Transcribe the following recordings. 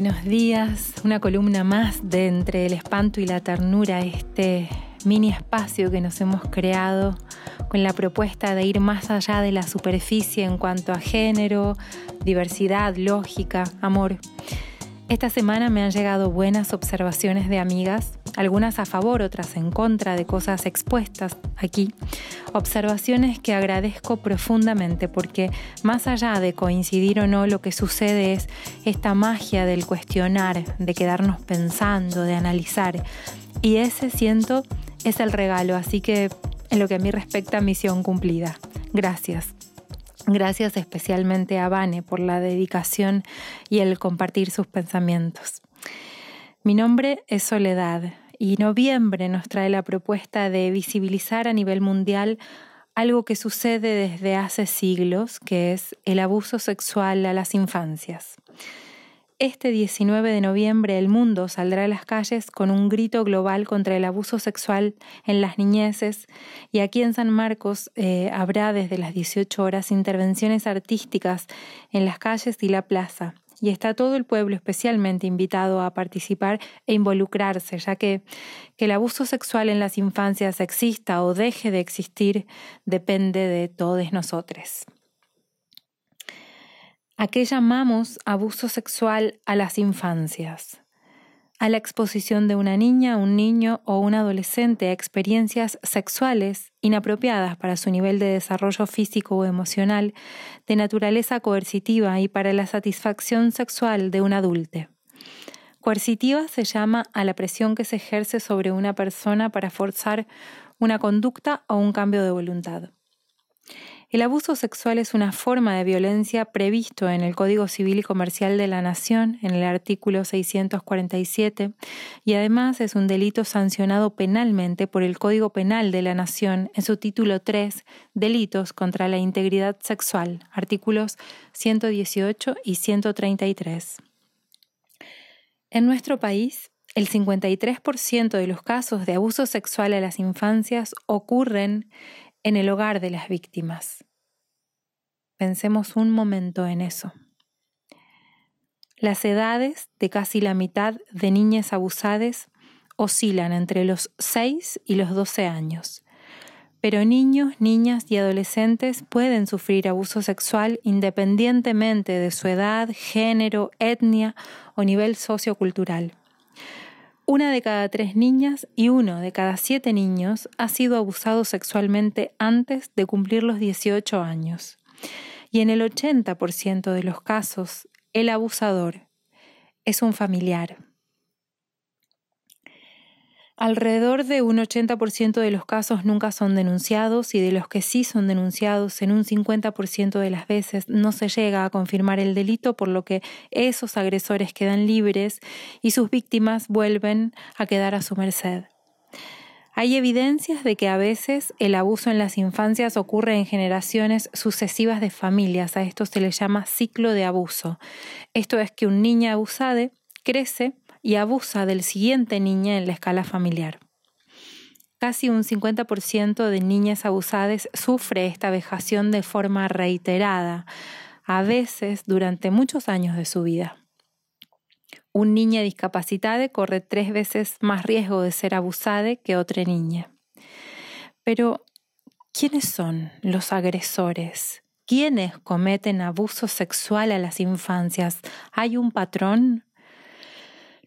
Buenos días, una columna más de entre el espanto y la ternura, este mini espacio que nos hemos creado con la propuesta de ir más allá de la superficie en cuanto a género, diversidad, lógica, amor. Esta semana me han llegado buenas observaciones de amigas, algunas a favor, otras en contra de cosas expuestas aquí. Observaciones que agradezco profundamente porque más allá de coincidir o no, lo que sucede es esta magia del cuestionar, de quedarnos pensando, de analizar. Y ese siento es el regalo, así que en lo que a mí respecta, misión cumplida. Gracias. Gracias especialmente a Vane por la dedicación y el compartir sus pensamientos. Mi nombre es Soledad y noviembre nos trae la propuesta de visibilizar a nivel mundial algo que sucede desde hace siglos, que es el abuso sexual a las infancias. Este 19 de noviembre el mundo saldrá a las calles con un grito global contra el abuso sexual en las niñeces y aquí en San Marcos eh, habrá desde las 18 horas intervenciones artísticas en las calles y la plaza. Y está todo el pueblo especialmente invitado a participar e involucrarse, ya que, que el abuso sexual en las infancias exista o deje de existir depende de todos nosotros. ¿A qué llamamos abuso sexual a las infancias? A la exposición de una niña, un niño o un adolescente a experiencias sexuales inapropiadas para su nivel de desarrollo físico o emocional, de naturaleza coercitiva y para la satisfacción sexual de un adulte. Coercitiva se llama a la presión que se ejerce sobre una persona para forzar una conducta o un cambio de voluntad. El abuso sexual es una forma de violencia previsto en el Código Civil y Comercial de la Nación, en el artículo 647, y además es un delito sancionado penalmente por el Código Penal de la Nación en su título 3, Delitos contra la Integridad Sexual, artículos 118 y 133. En nuestro país, el 53% de los casos de abuso sexual a las infancias ocurren en el hogar de las víctimas. Pensemos un momento en eso. Las edades de casi la mitad de niñas abusadas oscilan entre los 6 y los 12 años, pero niños, niñas y adolescentes pueden sufrir abuso sexual independientemente de su edad, género, etnia o nivel sociocultural. Una de cada tres niñas y uno de cada siete niños ha sido abusado sexualmente antes de cumplir los 18 años. Y en el 80% de los casos, el abusador es un familiar. Alrededor de un 80% de los casos nunca son denunciados y de los que sí son denunciados en un 50% de las veces no se llega a confirmar el delito, por lo que esos agresores quedan libres y sus víctimas vuelven a quedar a su merced. Hay evidencias de que a veces el abuso en las infancias ocurre en generaciones sucesivas de familias. A esto se le llama ciclo de abuso. Esto es que un niño abusado crece y abusa del siguiente niña en la escala familiar. Casi un 50% de niñas abusadas sufre esta vejación de forma reiterada, a veces durante muchos años de su vida. Un niño discapacitado corre tres veces más riesgo de ser abusado que otra niña. Pero, ¿quiénes son los agresores? ¿Quiénes cometen abuso sexual a las infancias? ¿Hay un patrón?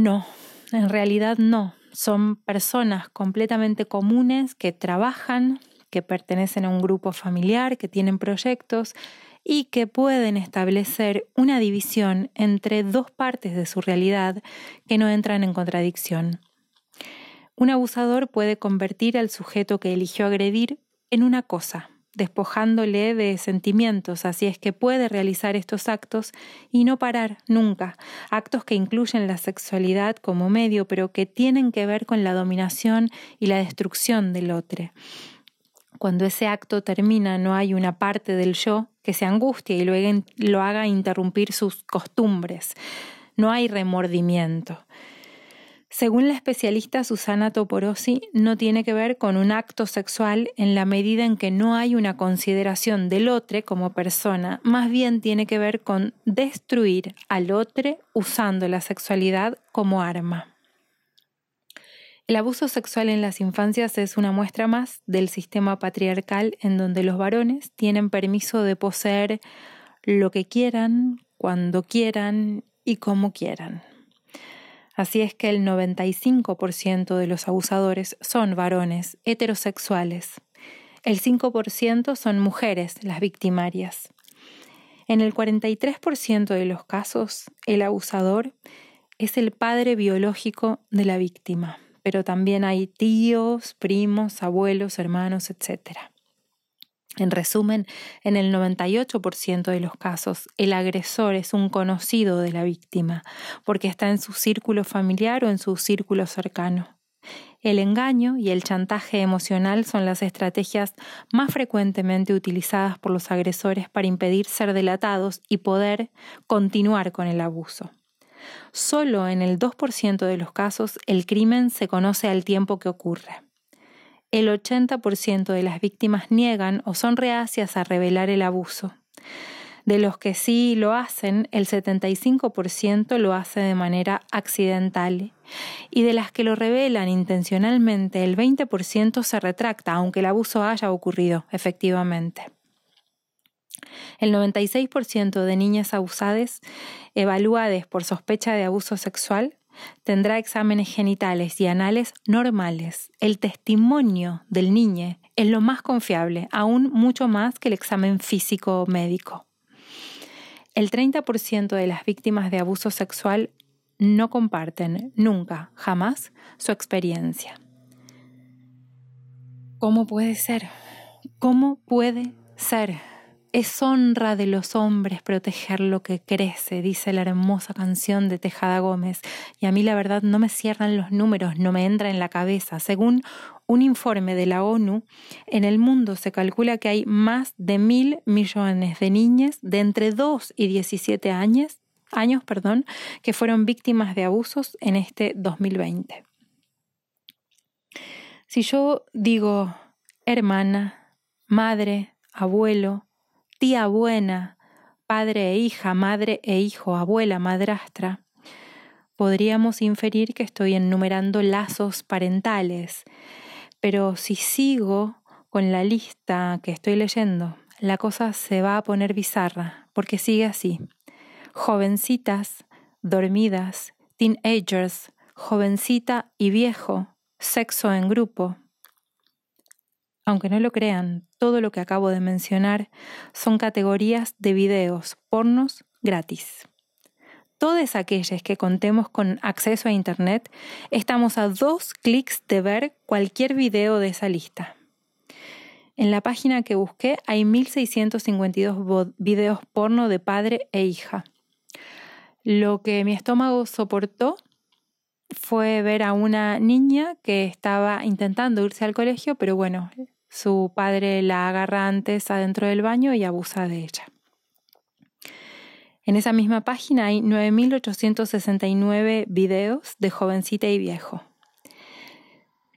No, en realidad no. Son personas completamente comunes que trabajan, que pertenecen a un grupo familiar, que tienen proyectos y que pueden establecer una división entre dos partes de su realidad que no entran en contradicción. Un abusador puede convertir al sujeto que eligió agredir en una cosa, despojándole de sentimientos, así es que puede realizar estos actos y no parar nunca, actos que incluyen la sexualidad como medio, pero que tienen que ver con la dominación y la destrucción del otro. Cuando ese acto termina, no hay una parte del yo que se angustie y luego lo haga interrumpir sus costumbres. No hay remordimiento. Según la especialista Susana Toporosi, no tiene que ver con un acto sexual en la medida en que no hay una consideración del otro como persona, más bien tiene que ver con destruir al otro usando la sexualidad como arma. El abuso sexual en las infancias es una muestra más del sistema patriarcal en donde los varones tienen permiso de poseer lo que quieran, cuando quieran y como quieran. Así es que el 95% de los abusadores son varones heterosexuales. El 5% son mujeres las victimarias. En el 43% de los casos, el abusador es el padre biológico de la víctima, pero también hay tíos, primos, abuelos, hermanos, etc. En resumen, en el 98% de los casos, el agresor es un conocido de la víctima, porque está en su círculo familiar o en su círculo cercano. El engaño y el chantaje emocional son las estrategias más frecuentemente utilizadas por los agresores para impedir ser delatados y poder continuar con el abuso. Solo en el 2% de los casos el crimen se conoce al tiempo que ocurre el 80% de las víctimas niegan o son reacias a revelar el abuso. De los que sí lo hacen, el 75% lo hace de manera accidental. Y de las que lo revelan intencionalmente, el 20% se retracta, aunque el abuso haya ocurrido efectivamente. El 96% de niñas abusadas, evaluadas por sospecha de abuso sexual, tendrá exámenes genitales y anales normales. El testimonio del niño es lo más confiable, aún mucho más que el examen físico médico. El 30% de las víctimas de abuso sexual no comparten nunca, jamás, su experiencia. ¿Cómo puede ser? ¿Cómo puede ser? Es honra de los hombres proteger lo que crece, dice la hermosa canción de Tejada Gómez. Y a mí la verdad no me cierran los números, no me entra en la cabeza. Según un informe de la ONU, en el mundo se calcula que hay más de mil millones de niñas de entre 2 y 17 años, años perdón, que fueron víctimas de abusos en este 2020. Si yo digo hermana, madre, abuelo, tía buena, padre e hija, madre e hijo, abuela, madrastra, podríamos inferir que estoy enumerando lazos parentales. Pero si sigo con la lista que estoy leyendo, la cosa se va a poner bizarra, porque sigue así. Jovencitas, dormidas, teenagers, jovencita y viejo, sexo en grupo, aunque no lo crean, todo lo que acabo de mencionar son categorías de videos pornos gratis. Todas aquellas que contemos con acceso a Internet, estamos a dos clics de ver cualquier video de esa lista. En la página que busqué hay 1652 videos porno de padre e hija. Lo que mi estómago soportó fue ver a una niña que estaba intentando irse al colegio, pero bueno, su padre la agarra antes adentro del baño y abusa de ella. En esa misma página hay 9.869 videos de jovencita y viejo.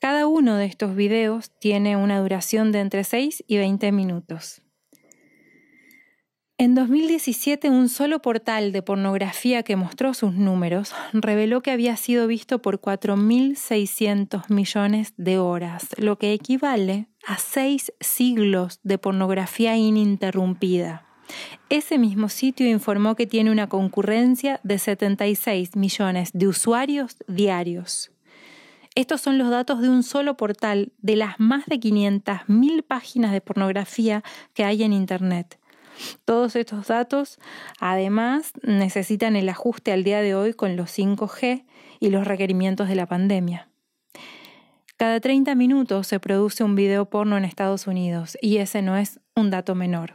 Cada uno de estos videos tiene una duración de entre 6 y 20 minutos. En 2017, un solo portal de pornografía que mostró sus números reveló que había sido visto por 4.600 millones de horas, lo que equivale a seis siglos de pornografía ininterrumpida. Ese mismo sitio informó que tiene una concurrencia de 76 millones de usuarios diarios. Estos son los datos de un solo portal de las más de 500.000 páginas de pornografía que hay en Internet. Todos estos datos, además, necesitan el ajuste al día de hoy con los 5G y los requerimientos de la pandemia. Cada 30 minutos se produce un video porno en Estados Unidos y ese no es un dato menor.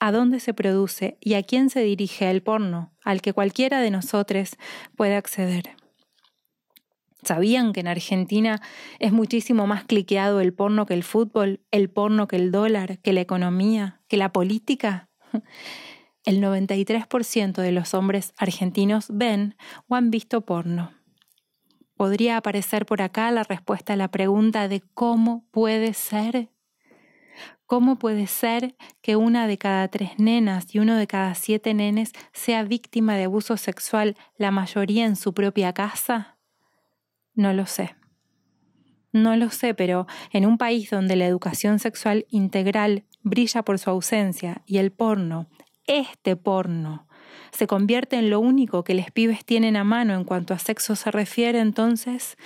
¿A dónde se produce y a quién se dirige el porno al que cualquiera de nosotros puede acceder? ¿Sabían que en Argentina es muchísimo más cliqueado el porno que el fútbol, el porno que el dólar, que la economía, que la política? El 93% de los hombres argentinos ven o han visto porno. podría aparecer por acá la respuesta a la pregunta de cómo puede ser. ¿Cómo puede ser que una de cada tres nenas y uno de cada siete nenes sea víctima de abuso sexual, la mayoría en su propia casa? No lo sé. No lo sé, pero en un país donde la educación sexual integral brilla por su ausencia y el porno, este porno, se convierte en lo único que los pibes tienen a mano en cuanto a sexo se refiere, entonces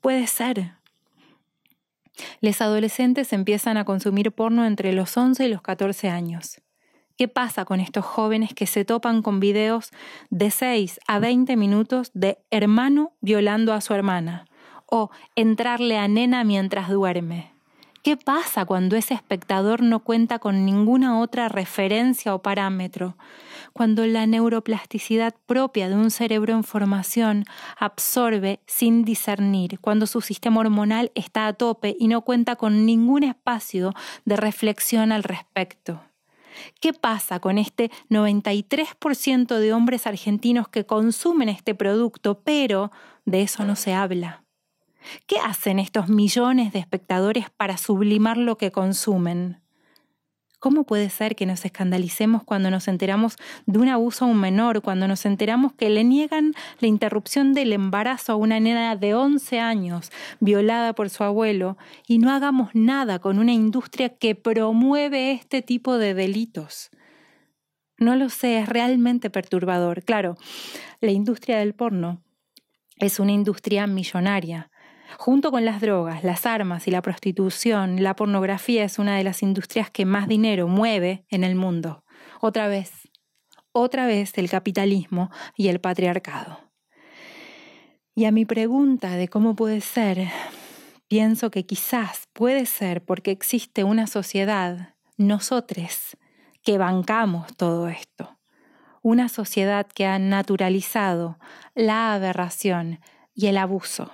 puede ser. Los adolescentes empiezan a consumir porno entre los 11 y los 14 años. ¿Qué pasa con estos jóvenes que se topan con videos de 6 a 20 minutos de hermano violando a su hermana o entrarle a nena mientras duerme? ¿Qué pasa cuando ese espectador no cuenta con ninguna otra referencia o parámetro? Cuando la neuroplasticidad propia de un cerebro en formación absorbe sin discernir, cuando su sistema hormonal está a tope y no cuenta con ningún espacio de reflexión al respecto. ¿Qué pasa con este 93% de hombres argentinos que consumen este producto, pero de eso no se habla? ¿Qué hacen estos millones de espectadores para sublimar lo que consumen? ¿Cómo puede ser que nos escandalicemos cuando nos enteramos de un abuso a un menor, cuando nos enteramos que le niegan la interrupción del embarazo a una nena de 11 años violada por su abuelo y no hagamos nada con una industria que promueve este tipo de delitos? No lo sé, es realmente perturbador. Claro, la industria del porno es una industria millonaria, Junto con las drogas, las armas y la prostitución, la pornografía es una de las industrias que más dinero mueve en el mundo. Otra vez, otra vez el capitalismo y el patriarcado. Y a mi pregunta de cómo puede ser, pienso que quizás puede ser porque existe una sociedad, nosotros, que bancamos todo esto. Una sociedad que ha naturalizado la aberración y el abuso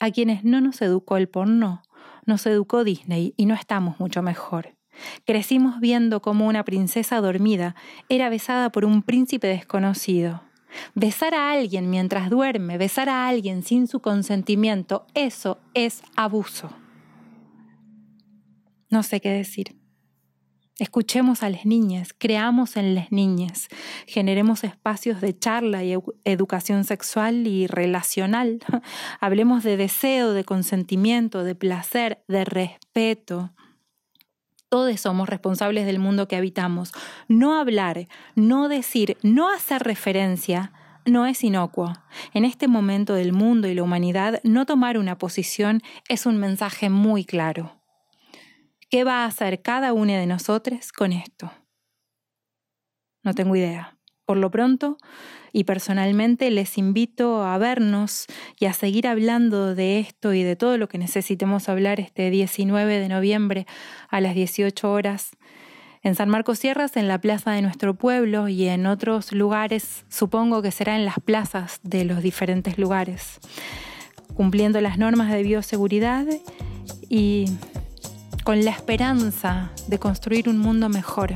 a quienes no nos educó el porno, nos educó Disney y no estamos mucho mejor. Crecimos viendo cómo una princesa dormida era besada por un príncipe desconocido. Besar a alguien mientras duerme, besar a alguien sin su consentimiento, eso es abuso. No sé qué decir. Escuchemos a las niñas, creamos en las niñas, generemos espacios de charla y educación sexual y relacional. Hablemos de deseo, de consentimiento, de placer, de respeto. Todos somos responsables del mundo que habitamos. No hablar, no decir, no hacer referencia no es inocuo. En este momento del mundo y la humanidad, no tomar una posición es un mensaje muy claro. ¿Qué va a hacer cada una de nosotros con esto? No tengo idea. Por lo pronto, y personalmente les invito a vernos y a seguir hablando de esto y de todo lo que necesitemos hablar este 19 de noviembre a las 18 horas en San Marcos Sierras, en la plaza de nuestro pueblo y en otros lugares, supongo que será en las plazas de los diferentes lugares, cumpliendo las normas de bioseguridad y con la esperanza de construir un mundo mejor.